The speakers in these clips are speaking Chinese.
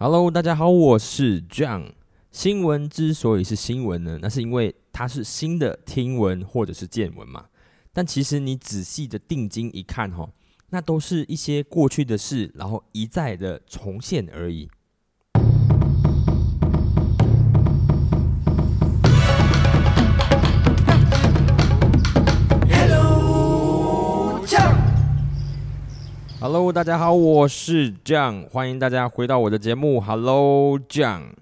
Hello，大家好，我是 John。新闻之所以是新闻呢，那是因为它是新的听闻或者是见闻嘛。但其实你仔细的定睛一看，哈，那都是一些过去的事，然后一再的重现而已。Hello，大家好，我是 John，欢迎大家回到我的节目。Hello John，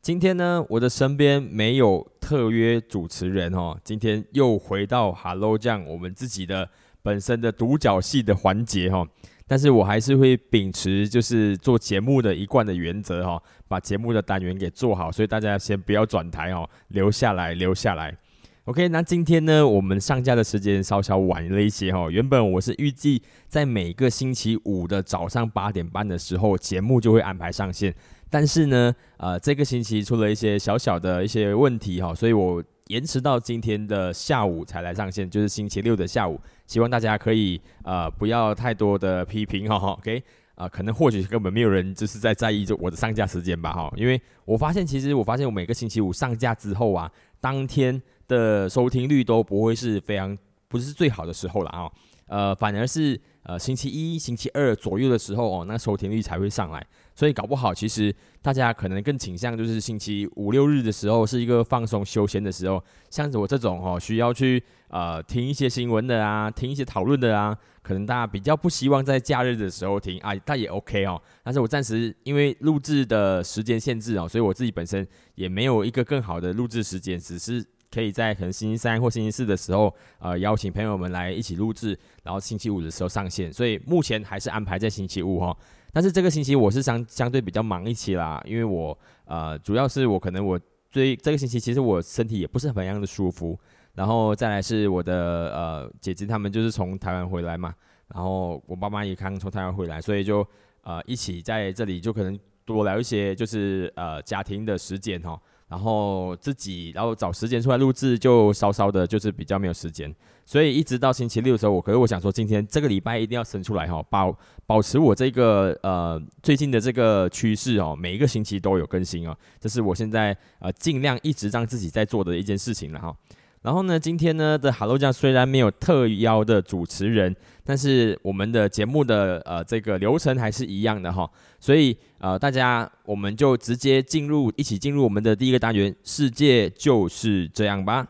今天呢，我的身边没有特约主持人哦，今天又回到 Hello John 我们自己的本身的独角戏的环节哈，但是我还是会秉持就是做节目的一贯的原则哈，把节目的单元给做好，所以大家先不要转台哦，留下来，留下来。OK，那今天呢，我们上架的时间稍稍晚了一些哈。原本我是预计在每个星期五的早上八点半的时候，节目就会安排上线。但是呢，呃，这个星期出了一些小小的一些问题哈，所以我延迟到今天的下午才来上线，就是星期六的下午。希望大家可以呃不要太多的批评哈。OK，啊，可能或许根本没有人就是在在意就我的上架时间吧哈。因为我发现，其实我发现我每个星期五上架之后啊，当天。的收听率都不会是非常不是最好的时候了啊，呃，反而是呃星期一、星期二左右的时候哦，那收听率才会上来。所以搞不好，其实大家可能更倾向就是星期五六日的时候是一个放松休闲的时候，像我这种哦需要去呃听一些新闻的啊，听一些讨论的啊，可能大家比较不希望在假日的时候听啊，但也 OK 哦。但是我暂时因为录制的时间限制哦，所以我自己本身也没有一个更好的录制时间，只是。可以在可能星期三或星期四的时候，呃，邀请朋友们来一起录制，然后星期五的时候上线。所以目前还是安排在星期五哈。但是这个星期我是相相对比较忙一期啦，因为我呃，主要是我可能我最这个星期其实我身体也不是很样的舒服，然后再来是我的呃姐姐他们就是从台湾回来嘛，然后我爸妈也刚从台湾回来，所以就呃一起在这里就可能多聊一些就是呃家庭的时间哈。然后自己，然后找时间出来录制，就稍稍的，就是比较没有时间，所以一直到星期六的时候，我可是我想说，今天这个礼拜一定要生出来哈，保保持我这个呃最近的这个趋势哦，每一个星期都有更新哦，这是我现在呃尽量一直让自己在做的一件事情了哈。然后呢，今天呢的 Hello 酱虽然没有特邀的主持人，但是我们的节目的呃这个流程还是一样的哈，所以呃大家我们就直接进入一起进入我们的第一个单元，世界就是这样吧。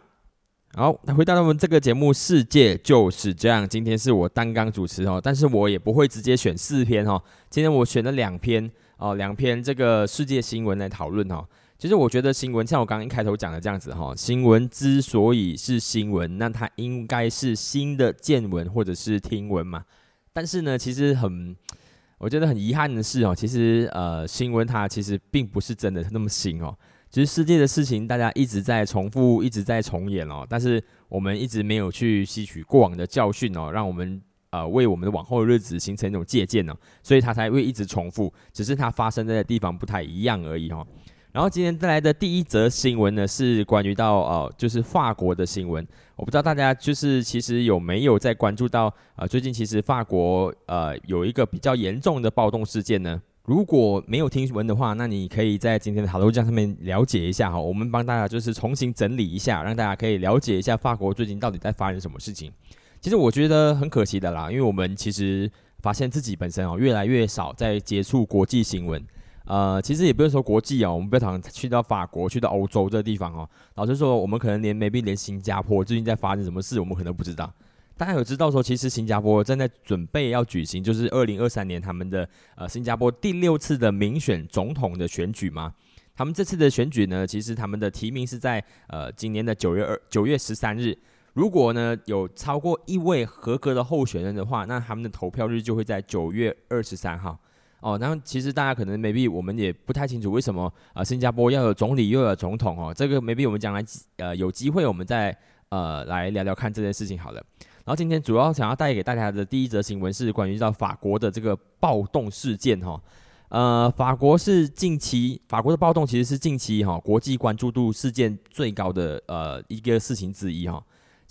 好，那回到我们这个节目，世界就是这样。今天是我单纲主持哦，但是我也不会直接选四篇哈，今天我选了两篇哦，两篇这个世界新闻来讨论哈。其实我觉得新闻像我刚刚一开头讲的这样子哈，新闻之所以是新闻，那它应该是新的见闻或者是听闻嘛。但是呢，其实很，我觉得很遗憾的是哦，其实呃，新闻它其实并不是真的那么新哦。其实世界的事情大家一直在重复，一直在重演哦。但是我们一直没有去吸取过往的教训哦，让我们呃为我们的往后的日子形成一种借鉴呢，所以它才会一直重复，只是它发生在的地方不太一样而已哈。然后今天带来的第一则新闻呢，是关于到呃，就是法国的新闻。我不知道大家就是其实有没有在关注到呃，最近其实法国呃有一个比较严重的暴动事件呢。如果没有听闻的话，那你可以在今天的 Hello 酱上面了解一下哈。我们帮大家就是重新整理一下，让大家可以了解一下法国最近到底在发生什么事情。其实我觉得很可惜的啦，因为我们其实发现自己本身哦越来越少在接触国际新闻。呃，其实也不用说国际哦，我们不要常去到法国、去到欧洲这个地方哦。老实说，我们可能连 maybe 连新加坡最近在发生什么事，我们可能不知道。大家有知道说，其实新加坡正在准备要举行，就是二零二三年他们的呃新加坡第六次的民选总统的选举吗？他们这次的选举呢，其实他们的提名是在呃今年的九月二九月十三日。如果呢有超过一位合格的候选人的话，那他们的投票日就会在九月二十三号。哦，然后其实大家可能 maybe 我们也不太清楚为什么啊，新加坡要有总理又有总统哦，这个 maybe 我们将来呃有机会我们再呃来聊聊看这件事情好了。然后今天主要想要带给大家的第一则新闻是关于到法国的这个暴动事件哈，呃，法国是近期法国的暴动其实是近期哈国际关注度事件最高的呃一个事情之一哈。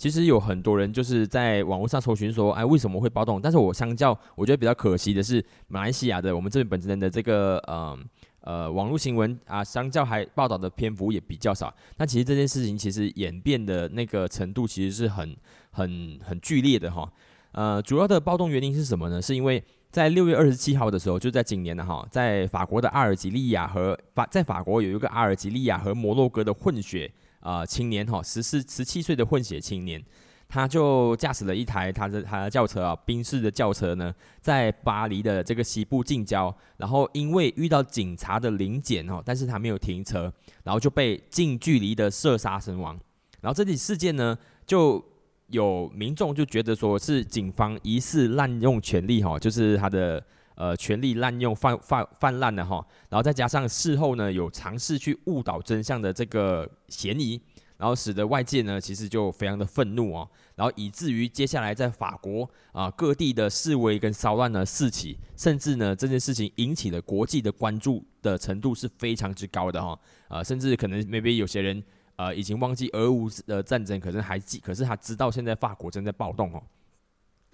其实有很多人就是在网络上搜寻说，哎，为什么会暴动？但是我相较，我觉得比较可惜的是，马来西亚的我们这边本地人的这个，呃呃，网络新闻啊，相较还报道的篇幅也比较少。那其实这件事情其实演变的那个程度其实是很很很剧烈的哈。呃，主要的暴动原因是什么呢？是因为在六月二十七号的时候，就在今年的哈，在法国的阿尔及利亚和法在法国有一个阿尔及利亚和摩洛哥的混血。啊，青年哈，十四、十七岁的混血青年，他就驾驶了一台他的他的轿车啊，宾士的轿车呢，在巴黎的这个西部近郊，然后因为遇到警察的临检哦，但是他没有停车，然后就被近距离的射杀身亡。然后这起事件呢，就有民众就觉得说是警方疑似滥用权力哈，就是他的。呃，权力滥用泛泛泛滥的哈，然后再加上事后呢有尝试去误导真相的这个嫌疑，然后使得外界呢其实就非常的愤怒哦，然后以至于接下来在法国啊各地的示威跟骚乱呢四起，甚至呢这件事情引起了国际的关注的程度是非常之高的哈，呃甚至可能 maybe 有些人呃已经忘记俄乌的战争，可是还记，可是他知道现在法国正在暴动哦。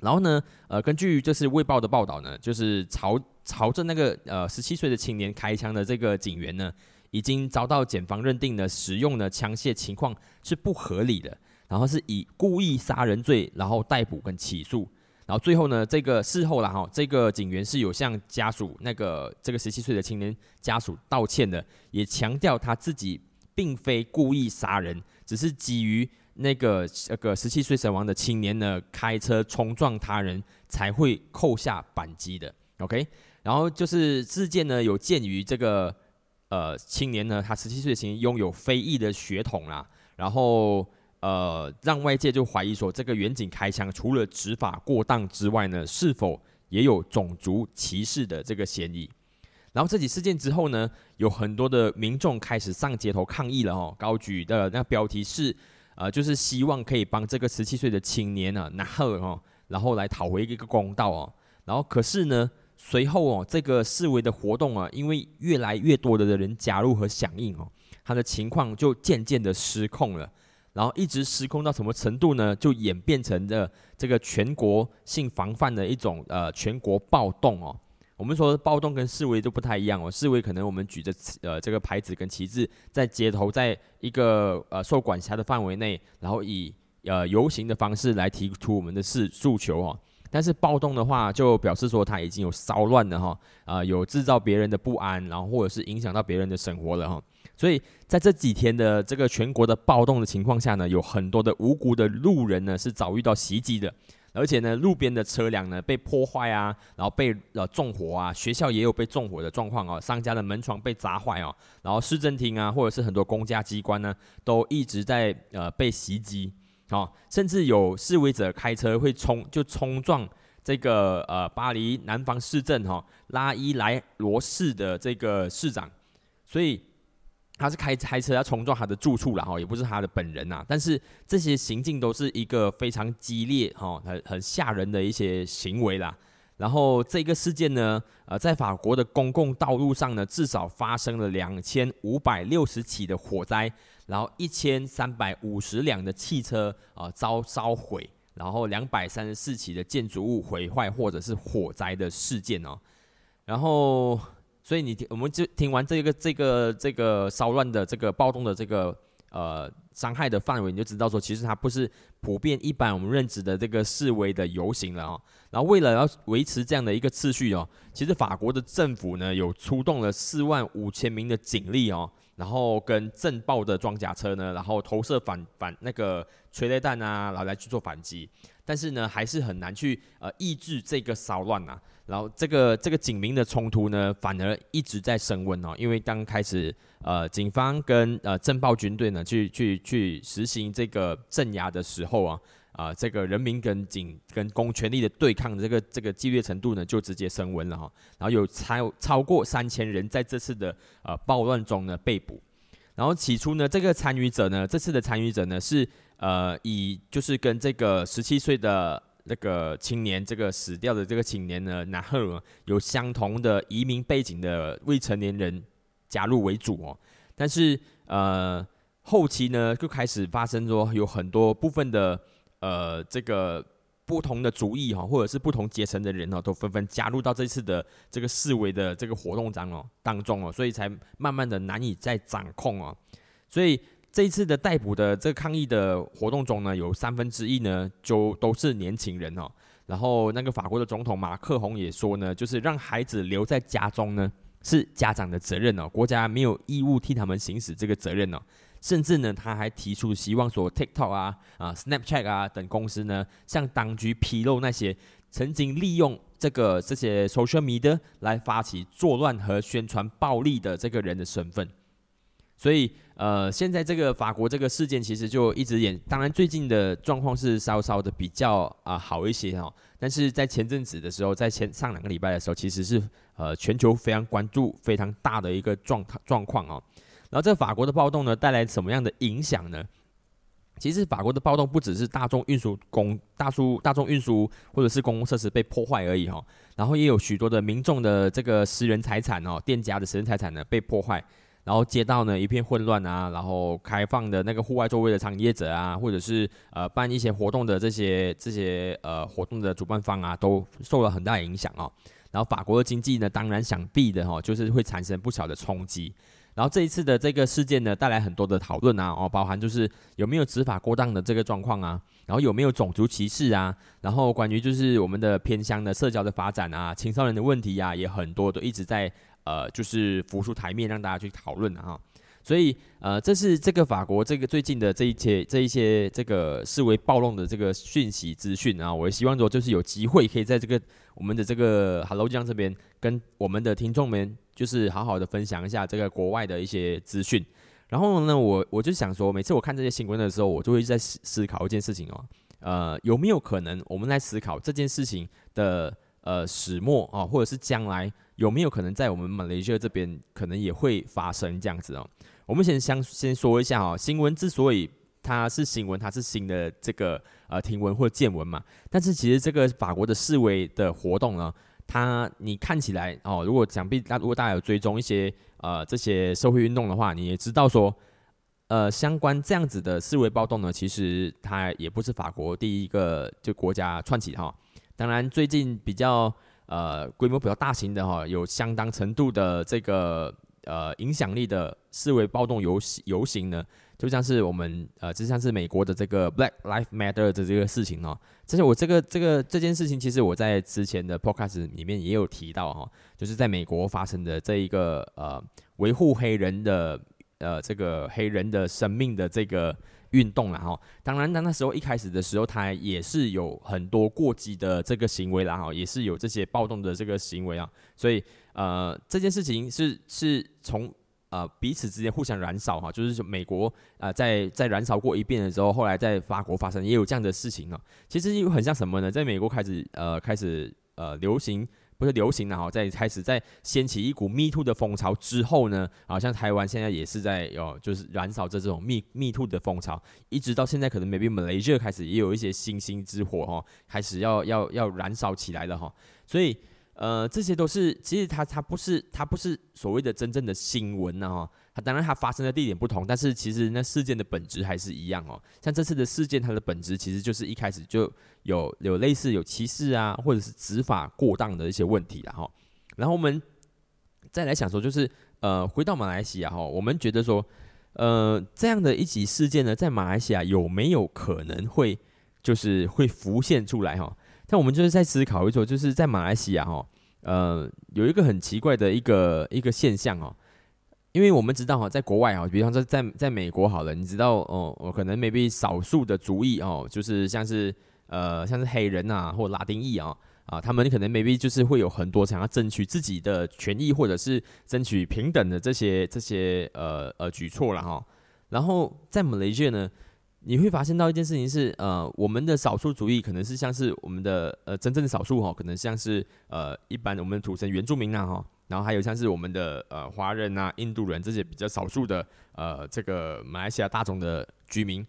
然后呢，呃，根据就是《卫报》的报道呢，就是朝朝着那个呃十七岁的青年开枪的这个警员呢，已经遭到检方认定呢，使用的枪械情况是不合理的，然后是以故意杀人罪，然后逮捕跟起诉，然后最后呢，这个事后了哈，这个警员是有向家属那个这个十七岁的青年家属道歉的，也强调他自己并非故意杀人，只是基于。那个那个十七岁死亡的青年呢，开车冲撞他人才会扣下扳机的，OK。然后就是事件呢，有鉴于这个呃青年呢，他十七岁青年拥有非裔的血统啦，然后呃让外界就怀疑说，这个远景开枪除了执法过当之外呢，是否也有种族歧视的这个嫌疑？然后这起事件之后呢，有很多的民众开始上街头抗议了哦，高举的那标题是。呃，就是希望可以帮这个十七岁的青年呢拿贺哦，然后来讨回一个公道哦。然后可是呢，随后哦，这个示威的活动啊，因为越来越多的人加入和响应哦，他的情况就渐渐的失控了。然后一直失控到什么程度呢？就演变成了这个全国性防范的一种呃全国暴动哦。我们说暴动跟示威都不太一样哦，示威可能我们举着呃这个牌子跟旗帜在街头，在一个呃受管辖的范围内，然后以呃游行的方式来提出我们的事诉求哦。但是暴动的话，就表示说他已经有骚乱了哈，啊有制造别人的不安，然后或者是影响到别人的生活了哈。所以在这几天的这个全国的暴动的情况下呢，有很多的无辜的路人呢是遭遇到袭击的。而且呢，路边的车辆呢被破坏啊，然后被呃纵火啊，学校也有被纵火的状况哦，商家的门窗被砸坏哦，然后市政厅啊，或者是很多公家机关呢，都一直在呃被袭击，哦，甚至有示威者开车会冲就冲撞这个呃巴黎南方市政哈拉伊莱罗市的这个市长，所以。他是开开车要冲撞他的住处了哈，也不是他的本人呐。但是这些行径都是一个非常激烈哈、很很吓人的一些行为啦。然后这个事件呢，呃，在法国的公共道路上呢，至少发生了两千五百六十起的火灾，然后一千三百五十辆的汽车啊遭烧毁，然后两百三十四起的建筑物毁坏或者是火灾的事件哦，然后。所以你听，我们就听完这个这个这个骚乱的这个暴动的这个呃伤害的范围，你就知道说，其实它不是普遍一般我们认知的这个示威的游行了啊。然后为了要维持这样的一个秩序哦，其实法国的政府呢有出动了四万五千名的警力哦，然后跟震爆的装甲车呢，然后投射反反那个催泪弹啊，然后来去做反击。但是呢，还是很难去呃抑制这个骚乱呐。然后这个这个警民的冲突呢，反而一直在升温哦。因为刚开始呃，警方跟呃政报军队呢，去去去实行这个镇压的时候啊，啊，这个人民跟警跟公权力的对抗这个这个激烈程度呢，就直接升温了哈。然后有超超过三千人在这次的呃暴乱中呢被捕。然后起初呢，这个参与者呢，这次的参与者呢是。呃，以就是跟这个十七岁的那个青年，这个死掉的这个青年呢，然后有相同的移民背景的未成年人加入为主哦。但是呃，后期呢就开始发生说有很多部分的呃这个不同的族裔哈，或者是不同阶层的人哦，都纷纷加入到这次的这个示威的这个活动当哦当中哦，所以才慢慢的难以再掌控哦。所以这一次的逮捕的这个抗议的活动中呢，有三分之一呢就都是年轻人哦。然后那个法国的总统马克宏也说呢，就是让孩子留在家中呢是家长的责任哦，国家没有义务替他们行使这个责任哦。甚至呢，他还提出希望说，TikTok 啊、啊 Snapchat 啊等公司呢，向当局披露那些曾经利用这个这些 social media 来发起作乱和宣传暴力的这个人的身份。所以，呃，现在这个法国这个事件其实就一直演，当然最近的状况是稍稍的比较啊好一些哦。但是在前阵子的时候，在前上两个礼拜的时候，其实是呃全球非常关注、非常大的一个状状况哦。然后这法国的暴动呢，带来什么样的影响呢？其实法国的暴动不只是大众运输公大数大众运输或者是公共设施被破坏而已哈，然后也有许多的民众的这个私人财产哦，店家的私人财产呢被破坏，然后街道呢一片混乱啊，然后开放的那个户外座位的产业者啊，或者是呃办一些活动的这些这些呃活动的主办方啊，都受了很大影响哦。然后法国的经济呢，当然想必的哈，就是会产生不小的冲击。然后这一次的这个事件呢，带来很多的讨论啊，哦，包含就是有没有执法过当的这个状况啊，然后有没有种族歧视啊，然后关于就是我们的偏乡的社交的发展啊，青少年的问题呀，也很多都一直在呃，就是浮出台面让大家去讨论啊。所以呃，这是这个法国这个最近的这一些这一些这个视为暴动的这个讯息资讯啊，我也希望说就是有机会可以在这个我们的这个 Hello 江这边跟我们的听众们。就是好好的分享一下这个国外的一些资讯，然后呢，我我就想说，每次我看这些新闻的时候，我就会在思思考一件事情哦，呃，有没有可能我们来思考这件事情的呃始末啊，或者是将来有没有可能在我们马来西亚这边可能也会发生这样子哦？我们先先先说一下哦，新闻之所以它是新闻，它是新的这个呃听闻或见闻嘛，但是其实这个法国的示威的活动呢。他，你看起来哦，如果想必那如果大家有追踪一些呃这些社会运动的话，你也知道说，呃，相关这样子的示威暴动呢，其实它也不是法国第一个就国家串起哈。当然，最近比较呃规模比较大型的哈，有相当程度的这个呃影响力的示威暴动游游行呢。就像是我们呃，就像是美国的这个 Black Lives Matter 的这个事情哦，这是我这个这个这件事情，其实我在之前的 Podcast 里面也有提到哈，就是在美国发生的这一个呃维护黑人的呃这个黑人的生命的这个运动了哈。当然，那那时候一开始的时候，它也是有很多过激的这个行为啦哈，也是有这些暴动的这个行为啊。所以呃，这件事情是是从。呃，彼此之间互相燃烧哈，就是美国啊，在在燃烧过一遍的时候，后来在法国发生也有这样的事情呢。其实又很像什么呢？在美国开始呃开始呃流行，不是流行了哈，在开始在掀起一股 Me Too 的风潮之后呢，好像台湾现在也是在有就是燃烧着这种 Me Me Too 的风潮，一直到现在可能 maybe Malaysia 开始也有一些星星之火哈，开始要要要燃烧起来了哈，所以。呃，这些都是其实它它不是它不是所谓的真正的新闻呢哈，它当然它发生的地点不同，但是其实那事件的本质还是一样哦。像这次的事件，它的本质其实就是一开始就有有类似有歧视啊，或者是执法过当的一些问题了哈。然后我们再来想说，就是呃，回到马来西亚哈，我们觉得说，呃，这样的一起事件呢，在马来西亚有没有可能会就是会浮现出来哈？但我们就是在思考一种，就是在马来西亚哈，呃，有一个很奇怪的一个一个现象哦，因为我们知道哈，在国外哈，比方说在在美国好了，你知道哦，我可能 maybe 少数的族裔哦，就是像是呃像是黑人啊或拉丁裔啊啊，他们可能 maybe 就是会有很多想要争取自己的权益或者是争取平等的这些这些呃呃举措了哈，然后在马来西亚呢。你会发现到一件事情是，呃，我们的少数主义可能是像是我们的呃真正的少数哈，可能像是呃一般我们土生原住民啊哈，然后还有像是我们的呃华人啊、印度人这些比较少数的呃这个马来西亚大众的居民，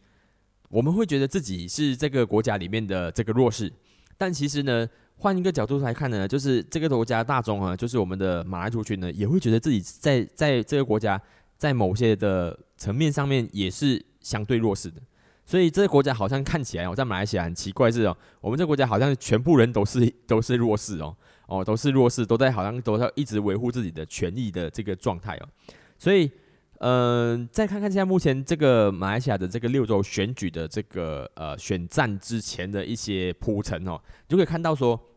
我们会觉得自己是这个国家里面的这个弱势，但其实呢，换一个角度来看呢，就是这个国家大众啊，就是我们的马来族群呢，也会觉得自己在在这个国家在某些的层面上面也是相对弱势的。所以这个国家好像看起来哦，在马来西亚很奇怪是哦，我们这个国家好像全部人都是都是弱势哦，哦都是弱势，都在好像都在一直维护自己的权益的这个状态哦。所以，嗯，再看看现在目前这个马来西亚的这个六州选举的这个呃选战之前的一些铺陈哦，就可以看到说。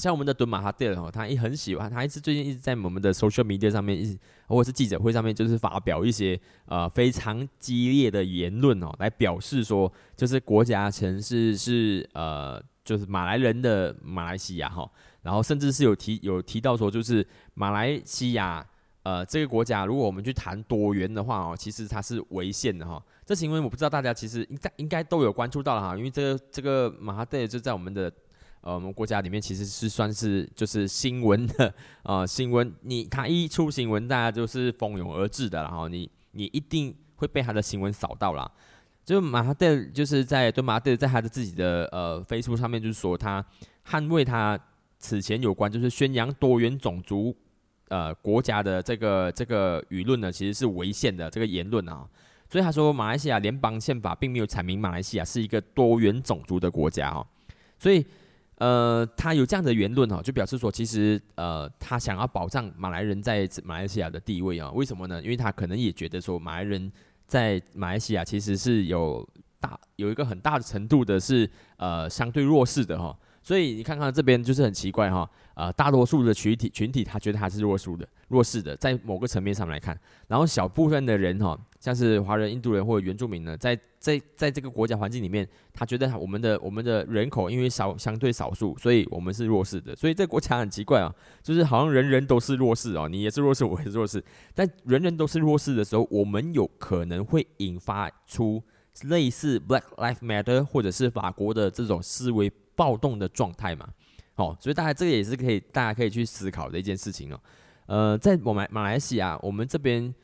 像我们的敦马哈蒂尔哦，他也很喜欢，他一直最近一直在我们的 social media 上面，一或者是记者会上面，就是发表一些呃非常激烈的言论哦，来表示说，就是国家城市是呃就是马来人的马来西亚哈，然后甚至是有提有提到说，就是马来西亚呃这个国家，如果我们去谈多元的话哦，其实它是违宪的哈。这是因为我不知道大家其实应该应该都有关注到了哈，因为这个这个马哈蒂就在我们的。呃，我们国家里面其实是算是就是新闻的呃，新闻你他一出新闻，大家就是蜂拥而至的，然后你你一定会被他的新闻扫到了。就马哈德就是在对马哈德在他的自己的呃飞书上面，就是说他捍卫他此前有关就是宣扬多元种族呃国家的这个这个舆论呢，其实是违宪的这个言论啊。所以他说马来西亚联邦宪法并没有阐明马来西亚是一个多元种族的国家哦，所以。呃，他有这样的言论哈，就表示说，其实呃，他想要保障马来人在马来西亚的地位啊。为什么呢？因为他可能也觉得说，马来人在马来西亚其实是有大有一个很大的程度的是呃相对弱势的哈。所以你看看这边就是很奇怪哈，呃，大多数的群体群体他觉得他是弱势的弱势的，在某个层面上来看，然后小部分的人哈，像是华人、印度人或者原住民呢，在在在这个国家环境里面，他觉得我们的我们的人口因为少相对少数，所以我们是弱势的，所以这国家很奇怪啊，就是好像人人都是弱势哦，你也是弱势，我也是弱势，但人人都是弱势的时候，我们有可能会引发出类似 Black Lives Matter 或者是法国的这种思维。暴动的状态嘛，哦，所以大家这个也是可以，大家可以去思考的一件事情哦。呃，在我们马来西亚，我们这边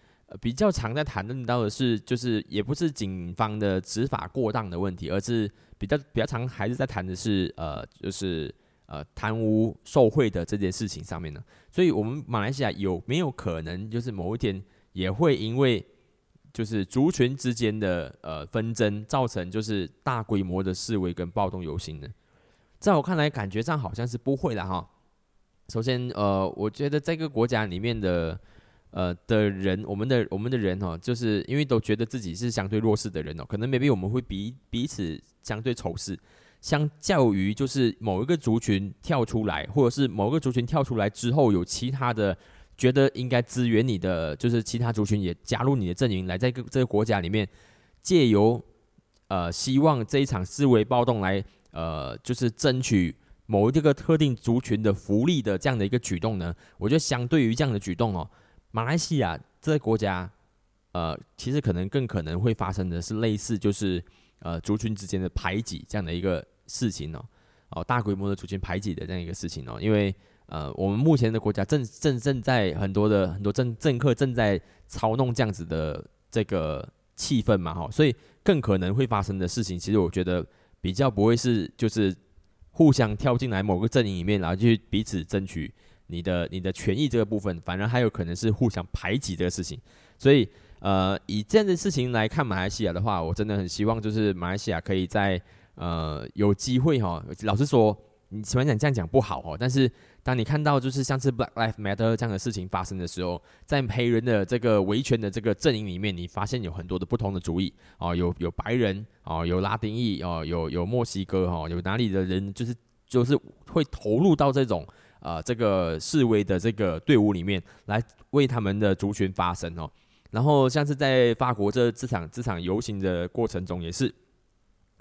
比较常在谈论到的是，就是也不是警方的执法过当的问题，而是比较比较常还是在谈的是，呃，就是呃贪污受贿的这件事情上面呢。所以，我们马来西亚有没有可能，就是某一天也会因为就是族群之间的呃纷争，造成就是大规模的示威跟暴动游行呢？在我看来，感觉上好像是不会的哈。首先，呃，我觉得这个国家里面的，呃的人，我们的我们的人哦，就是因为都觉得自己是相对弱势的人哦，可能 maybe 我们会彼彼此相对仇视。相较于就是某一个族群跳出来，或者是某个族群跳出来之后，有其他的觉得应该支援你的，就是其他族群也加入你的阵营，来在个这个国家里面借由呃希望这一场示威暴动来。呃，就是争取某一个特定族群的福利的这样的一个举动呢，我觉得相对于这样的举动哦，马来西亚这个国家，呃，其实可能更可能会发生的是类似就是呃族群之间的排挤这样的一个事情哦，哦大规模的族群排挤的这样一个事情哦，因为呃我们目前的国家正正正在很多的很多政政客正在操弄这样子的这个气氛嘛哈，所以更可能会发生的事情，其实我觉得。比较不会是就是互相跳进来某个阵营里面，然后去彼此争取你的你的权益这个部分，反而还有可能是互相排挤这个事情。所以呃，以这样的事情来看马来西亚的话，我真的很希望就是马来西亚可以在呃有机会哈，老实说，你喜欢讲这样讲不好哦，但是。当你看到就是像是 Black Lives Matter 这样的事情发生的时候，在黑人的这个维权的这个阵营里面，你发现有很多的不同的主意哦，有有白人哦，有拉丁裔哦，有有墨西哥哈，有哪里的人就是就是会投入到这种呃这个示威的这个队伍里面来为他们的族群发声哦。然后像是在法国这这场这场游行的过程中也是。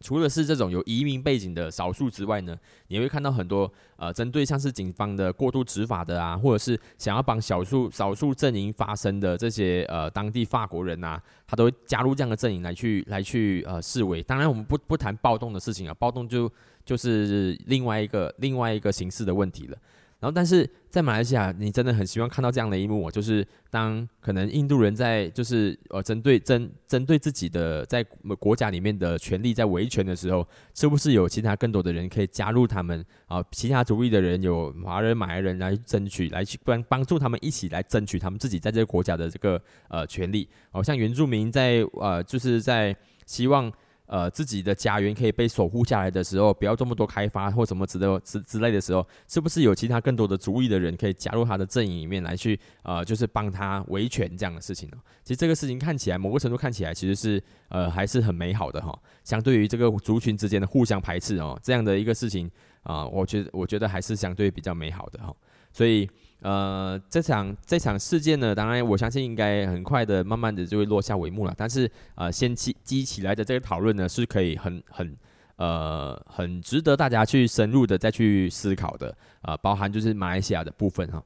除了是这种有移民背景的少数之外呢，你会看到很多呃，针对像是警方的过度执法的啊，或者是想要帮少数少数阵营发声的这些呃当地法国人呐，他都会加入这样的阵营来去来去呃示威。当然，我们不不谈暴动的事情啊，暴动就就是另外一个另外一个形式的问题了。然后，但是在马来西亚，你真的很希望看到这样的一幕，就是当可能印度人在就是呃针对针针对自己的在国家里面的权利在维权的时候，是不是有其他更多的人可以加入他们啊？其他族裔的人有华人、马来人来争取，来去帮帮助他们一起来争取他们自己在这个国家的这个呃权利。哦，像原住民在呃就是在希望呃自己的家园可以被守护下来的时候，不要这么多开发或什么之类之之类的时候，是不是有其他更多的主意的人可以加入他的阵营里面来去呃就是帮他维权这样的事情呢？其实这个事情看起来某个程度看起来其实是呃还是很美好的哈。相对于这个族群之间的互相排斥哦，这样的一个事情啊，我觉得我觉得还是相对比较美好的哈。所以。呃，这场这场事件呢，当然我相信应该很快的、慢慢的就会落下帷幕了。但是，呃，先激激起来的这个讨论呢，是可以很很呃很值得大家去深入的再去思考的啊，包含就是马来西亚的部分哈。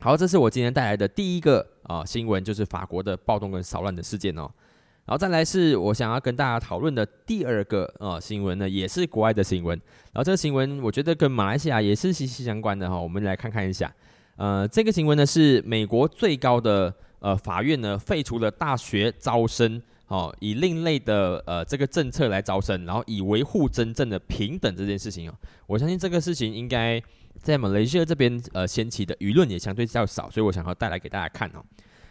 好，这是我今天带来的第一个啊新闻，就是法国的暴动跟骚乱的事件哦。然后再来是我想要跟大家讨论的第二个呃新闻呢，也是国外的新闻。然后这个新闻我觉得跟马来西亚也是息息相关的哈，我们来看看一下。呃，这个新闻呢是美国最高的呃法院呢废除了大学招生哦，以另类的呃这个政策来招生，然后以维护真正的平等这件事情哦。我相信这个事情应该在马来西亚这边呃掀起的舆论也相对较少，所以我想要带来给大家看哦。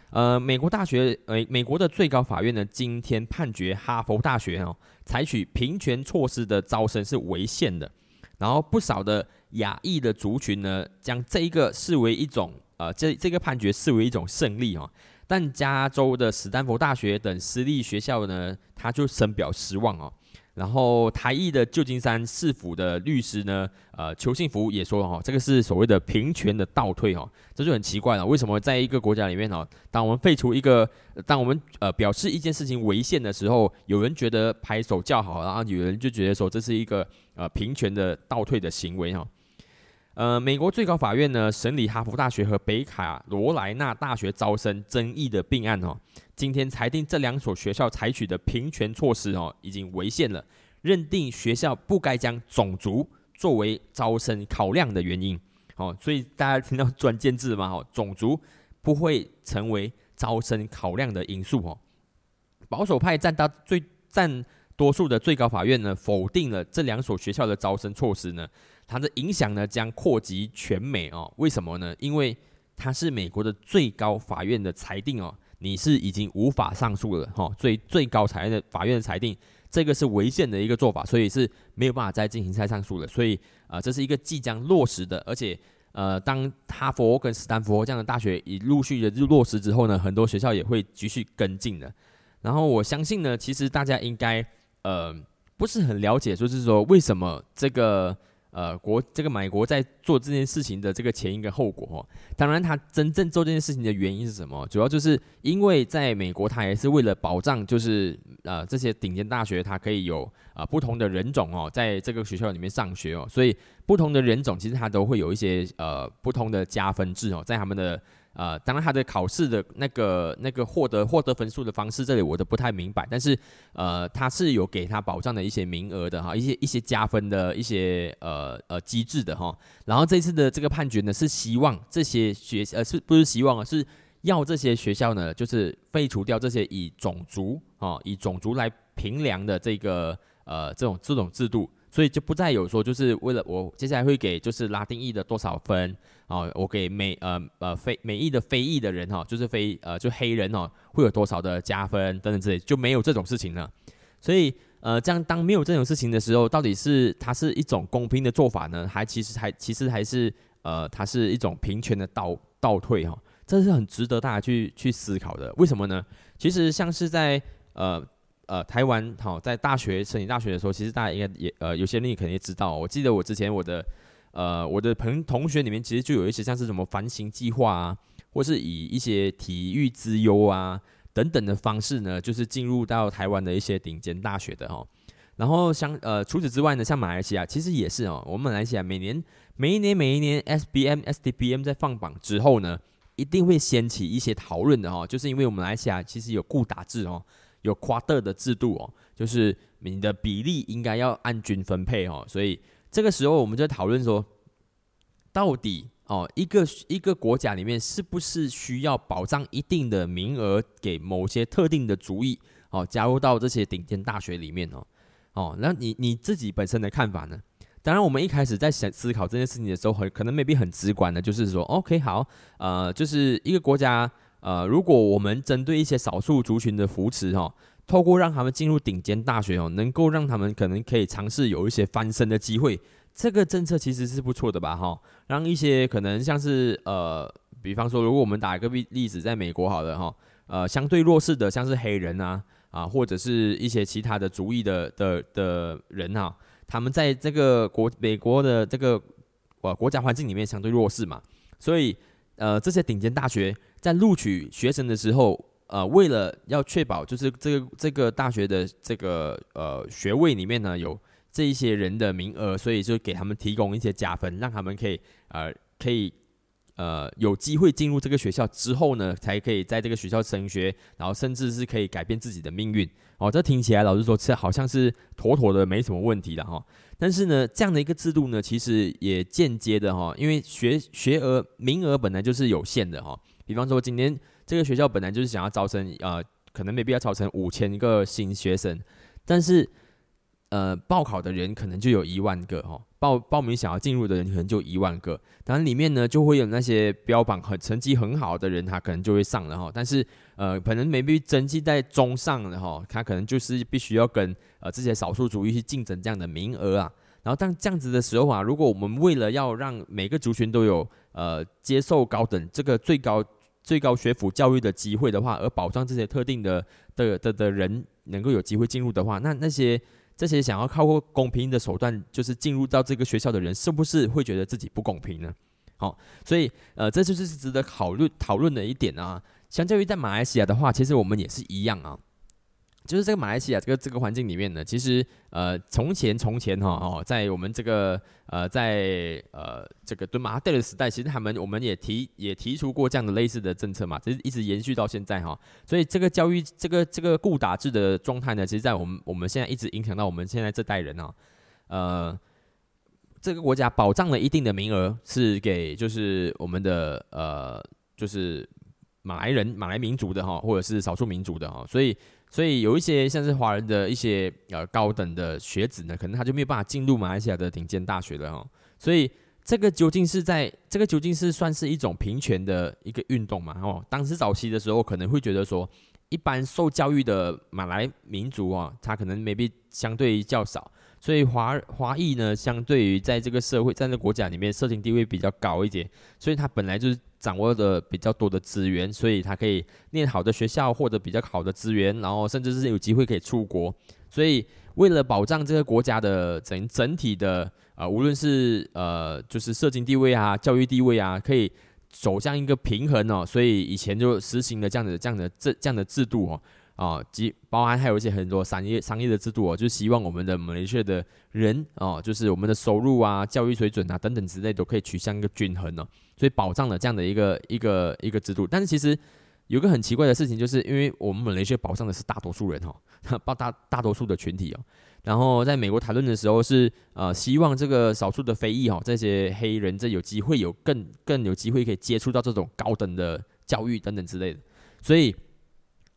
呃，美国大学呃美国的最高法院呢今天判决哈佛大学哦采取平权措施的招生是违宪的，然后不少的。亚裔的族群呢，将这一个视为一种呃，这这个判决视为一种胜利哦。但加州的史丹佛大学等私立学校呢，他就深表失望哦。然后台裔的旧金山市府的律师呢，呃，邱信福也说哦，这个是所谓的平权的倒退哦，这就很奇怪了。为什么在一个国家里面哦，当我们废除一个，当我们呃表示一件事情违宪的时候，有人觉得拍手叫好，然后有人就觉得说这是一个呃平权的倒退的行为哈。呃，美国最高法院呢审理哈佛大学和北卡罗来纳大学招生争议的并案哦，今天裁定这两所学校采取的平权措施哦已经违宪了，认定学校不该将种族作为招生考量的原因哦，所以大家听到关键字嘛哦，种族不会成为招生考量的因素哦。保守派占到最占多数的最高法院呢否定了这两所学校的招生措施呢。它的影响呢将扩及全美哦，为什么呢？因为它是美国的最高法院的裁定哦，你是已经无法上诉了哈。最最高裁的法院的裁定，这个是违宪的一个做法，所以是没有办法再进行再上诉了。所以啊，这是一个即将落实的，而且呃，当哈佛跟斯坦福这样的大学已陆续的落实之后呢，很多学校也会继续跟进的。然后我相信呢，其实大家应该呃不是很了解，就是说为什么这个。呃，国这个美国在做这件事情的这个前因跟后果哦，当然他真正做这件事情的原因是什么？主要就是因为在美国，他也是为了保障，就是呃这些顶尖大学，他可以有啊不同的人种哦，在这个学校里面上学哦，所以不同的人种其实他都会有一些呃不同的加分制哦，在他们的。呃，当然，他的考试的那个那个获得获得分数的方式，这里我都不太明白。但是，呃，他是有给他保障的一些名额的哈，一些一些加分的一些呃呃机制的哈。然后这次的这个判决呢，是希望这些学呃是不是希望啊？是要这些学校呢，就是废除掉这些以种族啊以种族来评量的这个呃这种这种制度。所以就不再有说，就是为了我接下来会给就是拉丁裔的多少分啊？我给美呃呃非美裔的非裔的人哈，就是非呃就黑人哦，会有多少的加分等等之类，就没有这种事情了。所以呃，这样当没有这种事情的时候，到底是它是一种公平的做法呢，还其实还其实还是呃它是一种平权的倒倒退哈？这是很值得大家去去思考的。为什么呢？其实像是在呃。呃，台湾好，在大学申请大学的时候，其实大家应该也呃，有些人肯定知道。我记得我之前我的呃，我的朋同学里面，其实就有一些像是什么繁星计划啊，或是以一些体育之优啊等等的方式呢，就是进入到台湾的一些顶尖大学的哈。然后像呃，除此之外呢，像马来西亚其实也是哦，我们马来西亚每年每一年每一年 S B M S D B M 在放榜之后呢，一定会掀起一些讨论的哈，就是因为我们马来西亚其实有固打制哦。有夸特的制度哦，就是你的比例应该要按均分配哦，所以这个时候我们就讨论说，到底哦一个一个国家里面是不是需要保障一定的名额给某些特定的族裔哦加入到这些顶尖大学里面哦哦，那你你自己本身的看法呢？当然，我们一开始在想思考这件事情的时候，很可能未必很直观的，就是说，OK，好，呃，就是一个国家。呃，如果我们针对一些少数族群的扶持哈，透过让他们进入顶尖大学哦，能够让他们可能可以尝试有一些翻身的机会。这个政策其实是不错的吧？哈，让一些可能像是呃，比方说，如果我们打一个例例子，在美国好了哈，呃，相对弱势的，像是黑人啊啊，或者是一些其他的族裔的的的人哈，他们在这个国美国的这个呃国家环境里面相对弱势嘛，所以呃，这些顶尖大学在录取学生的时候，呃，为了要确保就是这个这个大学的这个呃学位里面呢有。这一些人的名额，所以就给他们提供一些加分，让他们可以呃可以呃有机会进入这个学校之后呢，才可以在这个学校升学，然后甚至是可以改变自己的命运。哦，这听起来老实说，这好像是妥妥的没什么问题的哈。但是呢，这样的一个制度呢，其实也间接的哈，因为学学额名额本来就是有限的哈。比方说，今年这个学校本来就是想要招生，呃，可能没必要招生五千个新学生，但是。呃，报考的人可能就有一万个哈，报报名想要进入的人可能就一万个，当然里面呢就会有那些标榜很成绩很好的人，他可能就会上了哈，但是呃，可能 maybe 成绩在中上的哈，他可能就是必须要跟呃这些少数族裔去竞争这样的名额啊，然后当这样子的时候啊，如果我们为了要让每个族群都有呃接受高等这个最高最高学府教育的机会的话，而保障这些特定的的的的人能够有机会进入的话，那那些。这些想要靠过公平的手段，就是进入到这个学校的人，是不是会觉得自己不公平呢？好，所以呃，这就是值得讨论讨论的一点啊。相较于在马来西亚的话，其实我们也是一样啊。就是这个马来西亚这个这个环境里面呢，其实呃，从前从前哈哦，在我们这个呃，在呃这个敦马哈的时代，其实他们我们也提也提出过这样的类似的政策嘛，其实一直延续到现在哈。所以这个教育这个这个固打制的状态呢，其实，在我们我们现在一直影响到我们现在这代人啊。呃，这个国家保障了一定的名额，是给就是我们的呃就是马来人、马来民族的哈，或者是少数民族的哈，所以。所以有一些像是华人的一些呃高等的学子呢，可能他就没有办法进入马来西亚的顶尖大学了哈。所以这个究竟是在这个究竟是算是一种平权的一个运动嘛？哦，当时早期的时候可能会觉得说，一般受教育的马来民族啊，他可能 maybe 相对较少，所以华华裔呢，相对于在这个社会在这个国家里面，社经地位比较高一点，所以他本来就是。掌握的比较多的资源，所以他可以念好的学校，获得比较好的资源，然后甚至是有机会可以出国。所以为了保障这个国家的整整体的呃，无论是呃就是社经地位啊、教育地位啊，可以走向一个平衡哦。所以以前就实行了这样的、这样的、这这样的制度哦。啊，及包含还有一些很多商业商业的制度哦，就希望我们的马来西亚的人哦，就是我们的收入啊、教育水准啊等等之类都可以趋向一个均衡哦，所以保障了这样的一个一个一个制度。但是其实有个很奇怪的事情，就是因为我们马来西亚保障的是大多数人哈，保 大大多数的群体哦。然后在美国谈论的时候是呃，希望这个少数的非裔哈，这些黑人这有机会有更更有机会可以接触到这种高等的教育等等之类的，所以。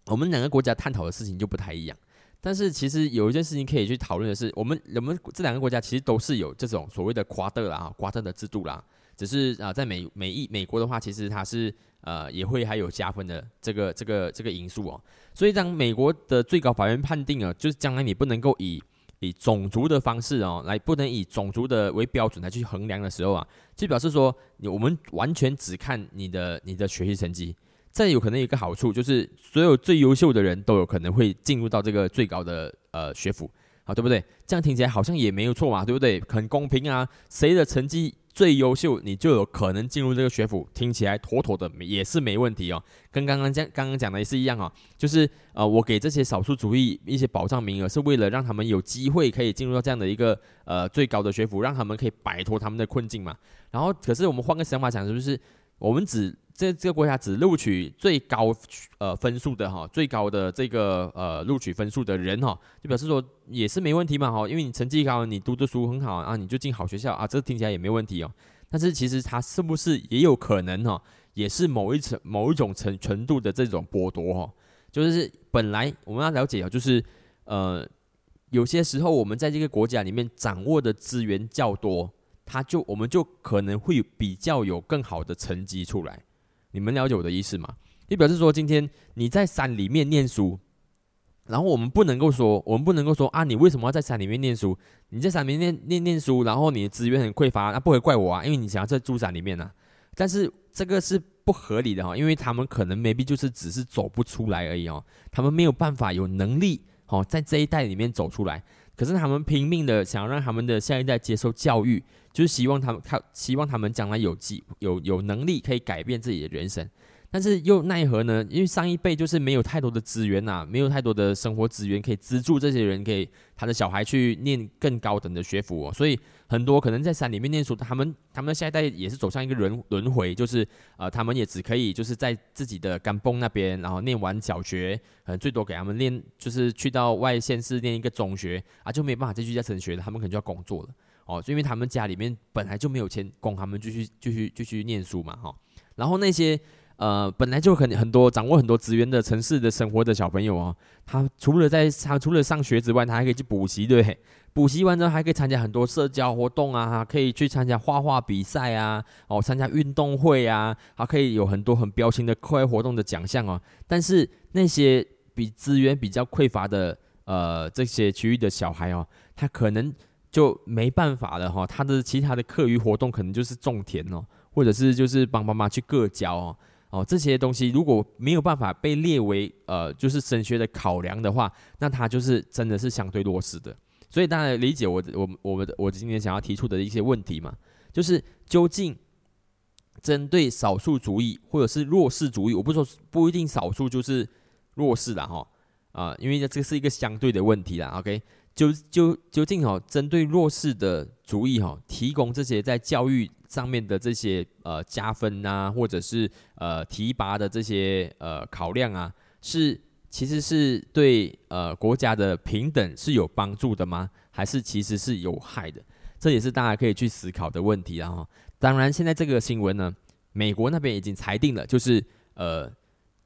我们两个国家探讨的事情就不太一样，但是其实有一件事情可以去讨论的是，我们我们这两个国家其实都是有这种所谓的夸特啦、夸特的制度啦，只是啊，在美美裔美国的话，其实它是呃也会还有加分的这个这个这个因素哦。所以当美国的最高法院判定啊，就是将来你不能够以以种族的方式哦来，不能以种族的为标准来去衡量的时候啊，就表示说你，我们完全只看你的你的学习成绩。再有可能一个好处就是，所有最优秀的人都有可能会进入到这个最高的呃学府，好对不对？这样听起来好像也没有错嘛，对不对？很公平啊，谁的成绩最优秀，你就有可能进入这个学府，听起来妥妥的也是没问题哦。跟刚刚讲刚刚讲的也是一样啊，就是呃，我给这些少数族裔一些保障名额，是为了让他们有机会可以进入到这样的一个呃最高的学府，让他们可以摆脱他们的困境嘛。然后，可是我们换个想法想，是不是我们只这这个国家只录取最高呃分数的哈，最高的这个呃录取分数的人哈，就表示说也是没问题嘛哈，因为你成绩高，你读的书很好啊，你就进好学校啊，这听起来也没问题哦。但是其实它是不是也有可能哈，也是某一层某一种程程度的这种剥夺哈，就是本来我们要了解啊，就是呃有些时候我们在这个国家里面掌握的资源较多，它就我们就可能会比较有更好的成绩出来。你们了解我的意思吗？就表示说，今天你在山里面念书，然后我们不能够说，我们不能够说啊，你为什么要在山里面念书？你在山里面念念念书，然后你的资源很匮乏，那不会怪我啊，因为你想要在住山里面呢。但是这个是不合理的哈，因为他们可能 maybe 就是只是走不出来而已哦，他们没有办法有能力哦，在这一代里面走出来。可是他们拼命的想让他们的下一代接受教育，就是希望他们靠，希望他们将来有机有有能力可以改变自己的人生。但是又奈何呢？因为上一辈就是没有太多的资源呐，没有太多的生活资源可以资助这些人，给他的小孩去念更高等的学府哦。所以很多可能在山里面念书，他们他们下一代也是走向一个轮轮回，就是呃，他们也只可以就是在自己的甘崩那边，然后念完小学，呃，最多给他们念就是去到外县市念一个中学啊，就没办法继续在升学了，他们可能就要工作了哦，就因为他们家里面本来就没有钱供他们继续继续继续念书嘛哈，然后那些。呃，本来就很很多掌握很多资源的城市的生活的小朋友哦，他除了在他除了上学之外，他还可以去补习，对不对补习完之后还可以参加很多社交活动啊，可以去参加画画比赛啊，哦，参加运动会啊，还可以有很多很标新的课外活动的奖项哦。但是那些比资源比较匮乏的呃这些区域的小孩哦，他可能就没办法了哈，他的其他的课余活动可能就是种田哦，或者是就是帮妈妈去割胶哦。哦，这些东西如果没有办法被列为呃，就是升学的考量的话，那他就是真的是相对弱势的。所以大家理解我我我们我今天想要提出的一些问题嘛，就是究竟针对少数族裔或者是弱势族裔，我不说不一定少数就是弱势的哈啊，因为这是一个相对的问题啦。OK，就就究竟哦，针对弱势的族裔哈，提供这些在教育。上面的这些呃加分啊，或者是呃提拔的这些呃考量啊，是其实是对呃国家的平等是有帮助的吗？还是其实是有害的？这也是大家可以去思考的问题。然后，当然现在这个新闻呢，美国那边已经裁定了，就是呃。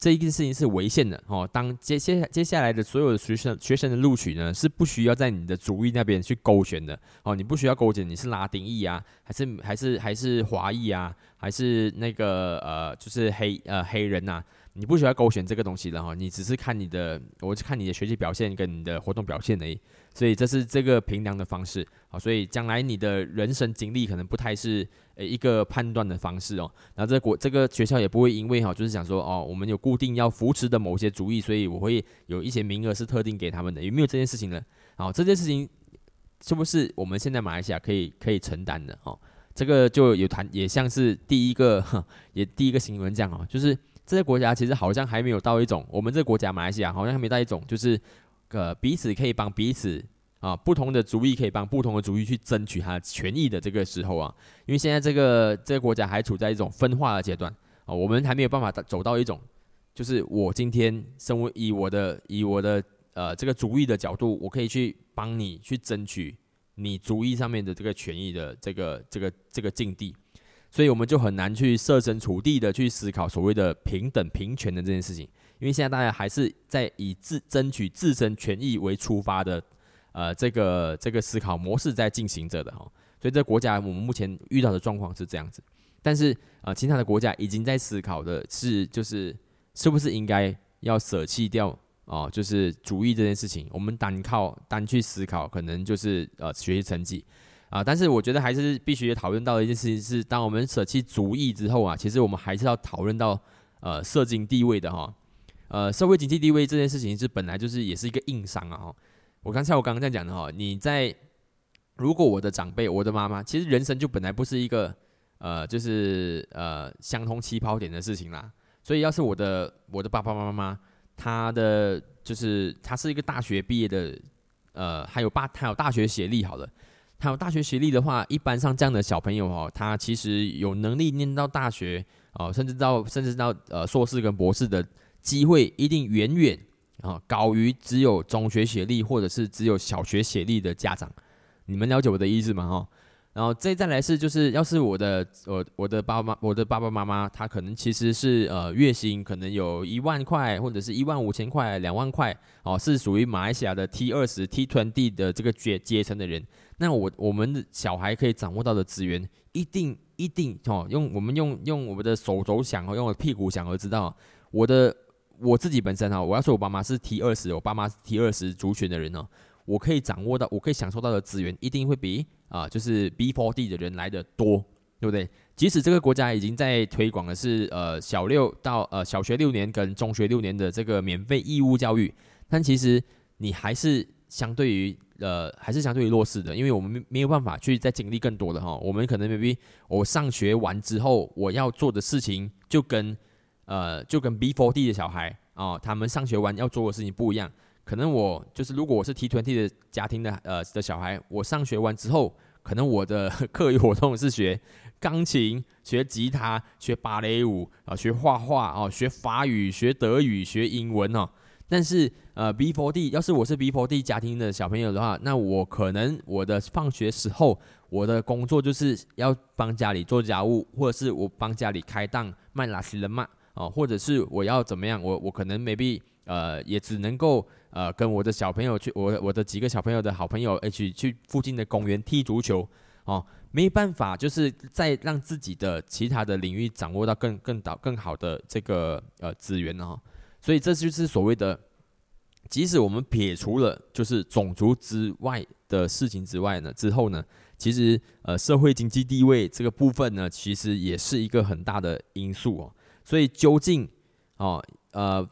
这一件事情是违宪的哦。当接接接下来的所有的学生学生的录取呢，是不需要在你的主意那边去勾选的哦。你不需要勾选你是拉丁裔啊，还是还是还是华裔啊，还是那个呃，就是黑呃黑人呐。你不需要勾选这个东西的哈，你只是看你的，我是看你的学习表现跟你的活动表现而已。所以这是这个评量的方式好，所以将来你的人生经历可能不太是呃一个判断的方式哦。然后这国这个学校也不会因为哈，就是想说哦，我们有固定要扶持的某些主义，所以我会有一些名额是特定给他们的，有没有这件事情呢？好，这件事情是不是我们现在马来西亚可以可以承担的？哦，这个就有谈，也像是第一个 也第一个新闻这样哦，就是这些国家其实好像还没有到一种，我们这个国家马来西亚好像还没到一种，就是。呃，彼此可以帮彼此啊，不同的族裔可以帮不同的族裔去争取他权益的这个时候啊，因为现在这个这个国家还处在一种分化的阶段啊，我们还没有办法走到一种，就是我今天身为以我的以我的呃这个族裔的角度，我可以去帮你去争取你族裔上面的这个权益的这个这个这个境地，所以我们就很难去设身处地的去思考所谓的平等平权的这件事情。因为现在大家还是在以自争取自身权益为出发的，呃，这个这个思考模式在进行着的哈，所以这国家我们目前遇到的状况是这样子，但是呃，其他的国家已经在思考的是，就是是不是应该要舍弃掉哦，就是主义这件事情，我们单靠单去思考，可能就是呃学习成绩。啊，但是我觉得还是必须讨论到的一件事情是，当我们舍弃主义之后啊，其实我们还是要讨论到呃社经地位的哈。呃，社会经济地位这件事情是本来就是也是一个硬伤啊！我刚才我刚刚在讲的哈，你在如果我的长辈，我的妈妈，其实人生就本来不是一个呃，就是呃相同起跑点的事情啦。所以要是我的我的爸爸妈妈，他的就是他是一个大学毕业的，呃，还有大他有大学学历，好了，他有大学学历的话，一般上这样的小朋友哦，他其实有能力念到大学哦，甚至到甚至到呃硕士跟博士的。机会一定远远啊高于只有中学学历或者是只有小学学历的家长，你们了解我的意思吗？哈，然后再再来是就是，要是我的我我的爸爸我的爸爸妈妈，他可能其实是呃月薪可能有一万块或者是一万五千块两万块哦，是属于马来西亚的 T 二十 T twenty 的这个阶阶层的人，那我我们的小孩可以掌握到的资源，一定一定哦，用我们用用我们的手肘想哦，用我的屁股想而知道我的。我自己本身哈，我要说我爸妈是 T 二十，我爸妈是 T 二十族群的人哦，我可以掌握到，我可以享受到的资源一定会比啊，就是 B four D 的人来的多，对不对？即使这个国家已经在推广的是呃小六到呃小学六年跟中学六年的这个免费义务教育，但其实你还是相对于呃还是相对于弱势的，因为我们没有办法去再经历更多的哈，我们可能 maybe 我上学完之后我要做的事情就跟呃就跟 B four D 的小孩哦，他们上学完要做的事情不一样，可能我就是如果我是 T twenty 的家庭的呃的小孩，我上学完之后，可能我的课余活动是学。钢琴、学吉他、学芭蕾舞啊，学画画哦，学法语、学德语、学英文哦。但是呃，B four D，要是我是 B four D 家庭的小朋友的话，那我可能我的放学时候，我的工作就是要帮家里做家务，或者是我帮家里开档卖拉西人嘛哦，或者是我要怎么样，我我可能 maybe 呃也只能够呃跟我的小朋友去，我我的几个小朋友的好朋友一起去附近的公园踢足球哦。没办法，就是在让自己的其他的领域掌握到更更导更好的这个呃资源哦，所以这就是所谓的，即使我们撇除了就是种族之外的事情之外呢，之后呢，其实呃社会经济地位这个部分呢，其实也是一个很大的因素哦。所以究竟哦呃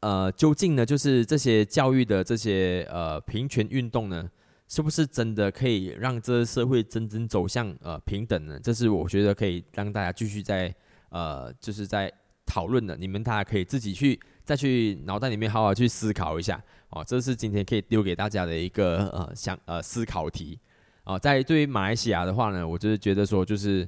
呃究竟呢，就是这些教育的这些呃平权运动呢？是不是真的可以让这个社会真正走向呃平等呢？这是我觉得可以让大家继续在呃就是在讨论的。你们大家可以自己去再去脑袋里面好好去思考一下哦。这是今天可以丢给大家的一个呃想呃思考题哦。在对于马来西亚的话呢，我就是觉得说就是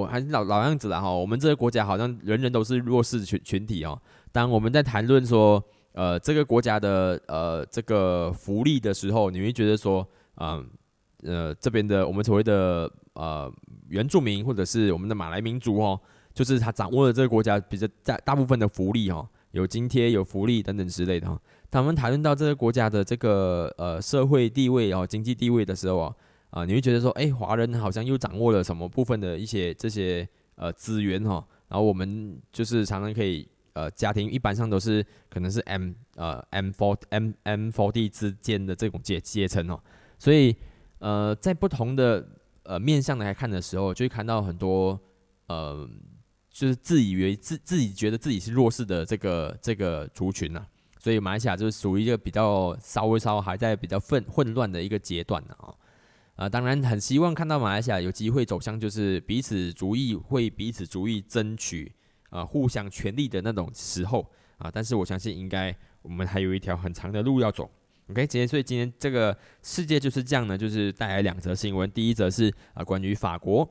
我还是老老样子了哈。我们这个国家好像人人都是弱势群群体哦。当我们在谈论说呃这个国家的呃这个福利的时候，你会觉得说。嗯，呃，这边的我们所谓的呃原住民或者是我们的马来民族哦，就是他掌握了这个国家比较大大部分的福利哦，有津贴、有福利等等之类的哈。他们谈论到这个国家的这个呃社会地位哦、经济地位的时候啊，你会觉得说，哎，华人好像又掌握了什么部分的一些这些呃资源哈。然后我们就是常常可以呃家庭一般上都是可能是 M 呃 M four M M four D 之间的这种阶阶层哦。所以，呃，在不同的呃面向来看的时候，就会看到很多呃，就是自以为自自己觉得自己是弱势的这个这个族群呐。所以马来西亚就是属于一个比较稍微稍微还在比较混混乱的一个阶段呢啊。啊，当然很希望看到马来西亚有机会走向就是彼此主义会彼此主义争取啊互相权利的那种时候啊。但是我相信应该我们还有一条很长的路要走。OK，今天所以今天这个世界就是这样呢，就是带来两则新闻。第一则是啊关于法国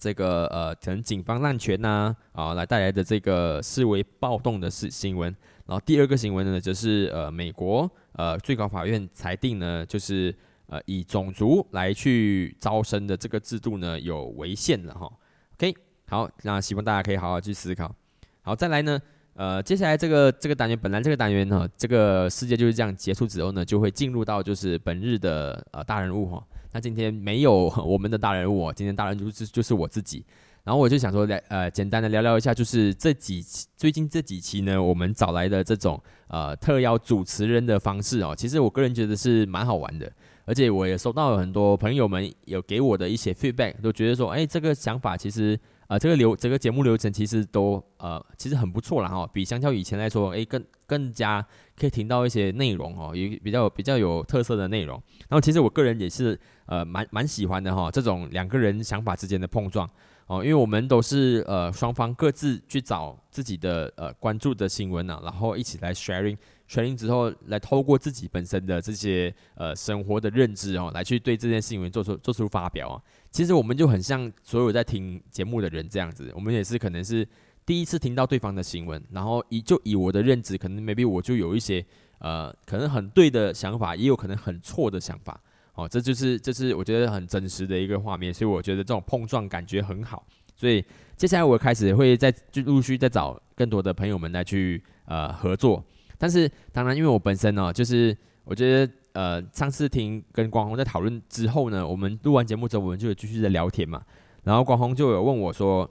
这个呃可能警方滥权呐啊来带来的这个示威暴动的事新闻。然后第二个新闻呢，则是呃美国呃最高法院裁定呢，就是呃以种族来去招生的这个制度呢有违宪了哈。OK，好，那希望大家可以好好去思考。好，再来呢。呃，接下来这个这个单元，本来这个单元呢，这个世界就是这样结束之后呢，就会进入到就是本日的呃大人物哈。那今天没有 我们的大人物，今天大人物就是就是我自己。然后我就想说来呃简单的聊聊一下，就是这几期最近这几期呢，我们找来的这种呃特邀主持人的方式哦，其实我个人觉得是蛮好玩的，而且我也收到了很多朋友们有给我的一些 feedback，都觉得说，哎，这个想法其实。啊，这个流这个节目流程其实都呃，其实很不错啦哈，比相较以前来说，诶，更更加可以听到一些内容哦，也比较比较有特色的内容。然后其实我个人也是呃蛮蛮喜欢的哈，这种两个人想法之间的碰撞哦，因为我们都是呃双方各自去找自己的呃关注的新闻啊，然后一起来 sharing。确定之后，来透过自己本身的这些呃生活的认知哦，来去对这件新闻做出做出发表啊。其实我们就很像所有在听节目的人这样子，我们也是可能是第一次听到对方的新闻，然后以就以我的认知，可能 maybe 我就有一些呃可能很对的想法，也有可能很错的想法哦。这就是这是我觉得很真实的一个画面，所以我觉得这种碰撞感觉很好。所以接下来我开始会再就陆续再找更多的朋友们来去呃合作。但是当然，因为我本身呢，就是我觉得，呃，上次听跟光宏在讨论之后呢，我们录完节目之后，我们就有继续在聊天嘛。然后光宏就有问我说：“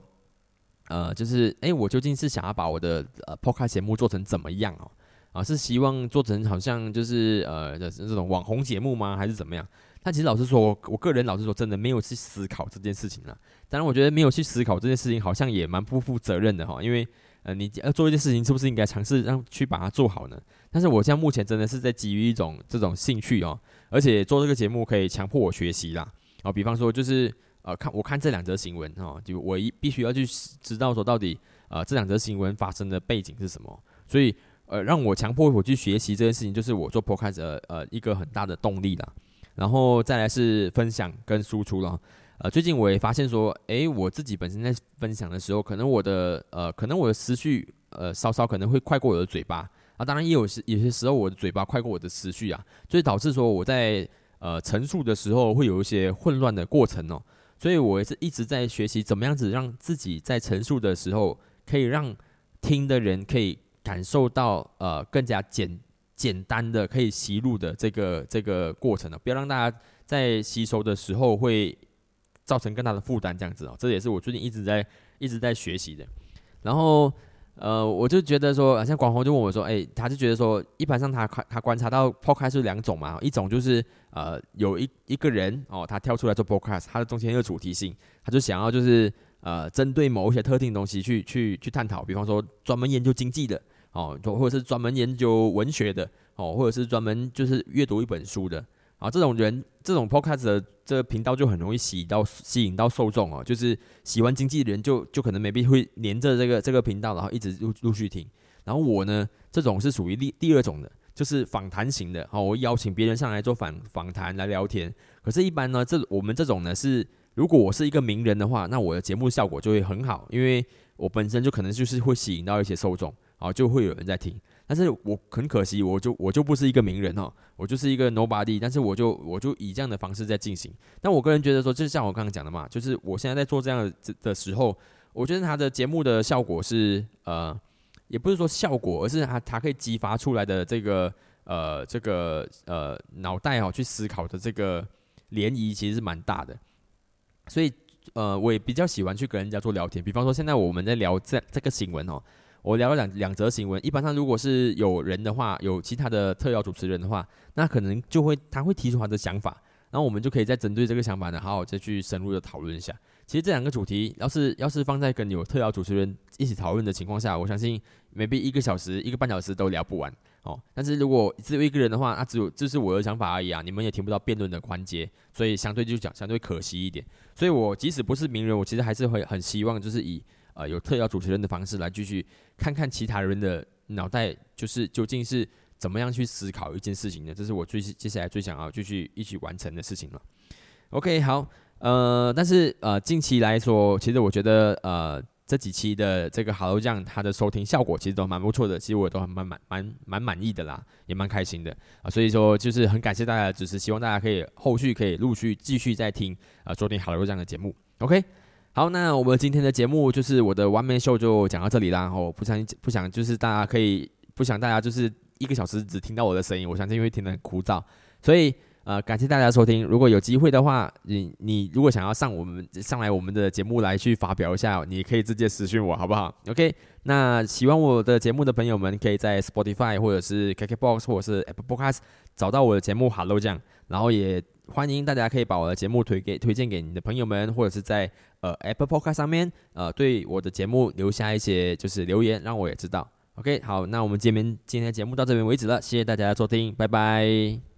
呃，就是哎，我究竟是想要把我的呃 podcast 节目做成怎么样哦？啊，是希望做成好像就是呃这种网红节目吗？还是怎么样？但其实老实说，我个人老实说，真的没有去思考这件事情了。当然，我觉得没有去思考这件事情，好像也蛮不负责任的哈。因为呃，你要做一件事情，是不是应该尝试让去把它做好呢？但是我现在目前真的是在基于一种这种兴趣哦，而且做这个节目可以强迫我学习啦。啊，比方说就是呃看我看这两则新闻哦，就我一必须要去知道说到底呃这两则新闻发生的背景是什么，所以呃让我强迫我去学习这件事情，就是我做 podcast 呃一个很大的动力啦。然后再来是分享跟输出了，呃，最近我也发现说，诶，我自己本身在分享的时候，可能我的呃，可能我的思绪呃，稍稍可能会快过我的嘴巴啊，当然也有时有些时候我的嘴巴快过我的思绪啊，所以导致说我在呃陈述的时候会有一些混乱的过程哦，所以我也是一直在学习怎么样子让自己在陈述的时候，可以让听的人可以感受到呃更加简。简单的可以吸入的这个这个过程呢，不要让大家在吸收的时候会造成更大的负担，这样子哦，这也是我最近一直在一直在学习的。然后呃，我就觉得说，像广红就问我说，哎，他就觉得说，一般上他他观察到 podcast 是两种嘛，一种就是呃有一一个人哦，他跳出来做 podcast，他的中间有主题性，他就想要就是呃针对某一些特定东西去去去探讨，比方说专门研究经济的。哦，或者是专门研究文学的，哦，或者是专门就是阅读一本书的，啊，这种人，这种 podcast 的这个频道就很容易吸引到吸引到受众哦，就是喜欢经济的人就就可能 maybe 会连着这个这个频道，然后一直陆陆续听。然后我呢，这种是属于第第二种的，就是访谈型的，哦，我邀请别人上来做访访谈来聊天。可是，一般呢，这我们这种呢是，如果我是一个名人的话，那我的节目效果就会很好，因为我本身就可能就是会吸引到一些受众。啊，就会有人在听，但是我很可惜，我就我就不是一个名人哦，我就是一个 nobody，但是我就我就以这样的方式在进行。但我个人觉得说，就像我刚刚讲的嘛，就是我现在在做这样的的时候，我觉得他的节目的效果是呃，也不是说效果，而是他他可以激发出来的这个呃这个呃脑袋哦去思考的这个涟漪其实是蛮大的，所以呃我也比较喜欢去跟人家做聊天，比方说现在我们在聊这这个新闻哦。我聊了两两则新闻，一般上如果是有人的话，有其他的特邀主持人的话，那可能就会他会提出他的想法，然后我们就可以再针对这个想法呢，好好再去深入的讨论一下。其实这两个主题，要是要是放在跟有特邀主持人一起讨论的情况下，我相信 maybe 一个小时、一个半小时都聊不完哦。但是如果只有一个人的话，那只有这是我的想法而已啊，你们也听不到辩论的环节，所以相对就讲相对可惜一点。所以我即使不是名人，我其实还是会很希望就是以。呃，有特邀主持人的方式来继续看看其他人的脑袋，就是究竟是怎么样去思考一件事情的，这是我最接下来最想要继续一起完成的事情了。OK，好，呃，但是呃，近期来说，其实我觉得呃，这几期的这个 Hello 酱它的收听效果其实都蛮不错的，其实我都很蛮蛮蛮蛮满意的啦，也蛮开心的啊，所以说就是很感谢大家的支持，希望大家可以后续可以陆续继续再听啊，收听 Hello 酱的节目。OK。好，那我们今天的节目就是我的完美秀就讲到这里啦。我不想不想就是大家可以不想大家就是一个小时只听到我的声音，我相信会听得很枯燥。所以呃，感谢大家收听。如果有机会的话，你你如果想要上我们上来我们的节目来去发表一下，你可以直接私讯我，好不好？OK。那喜欢我的节目的朋友们，可以在 Spotify 或者是 KKBox 或者是 Apple Podcast 找到我的节目 Hello 酱，然后也。欢迎大家可以把我的节目推给推荐给你的朋友们，或者是在呃 Apple Podcast 上面呃对我的节目留下一些就是留言，让我也知道。OK，好，那我们今天今天的节目到这边为止了，谢谢大家的收听，拜拜。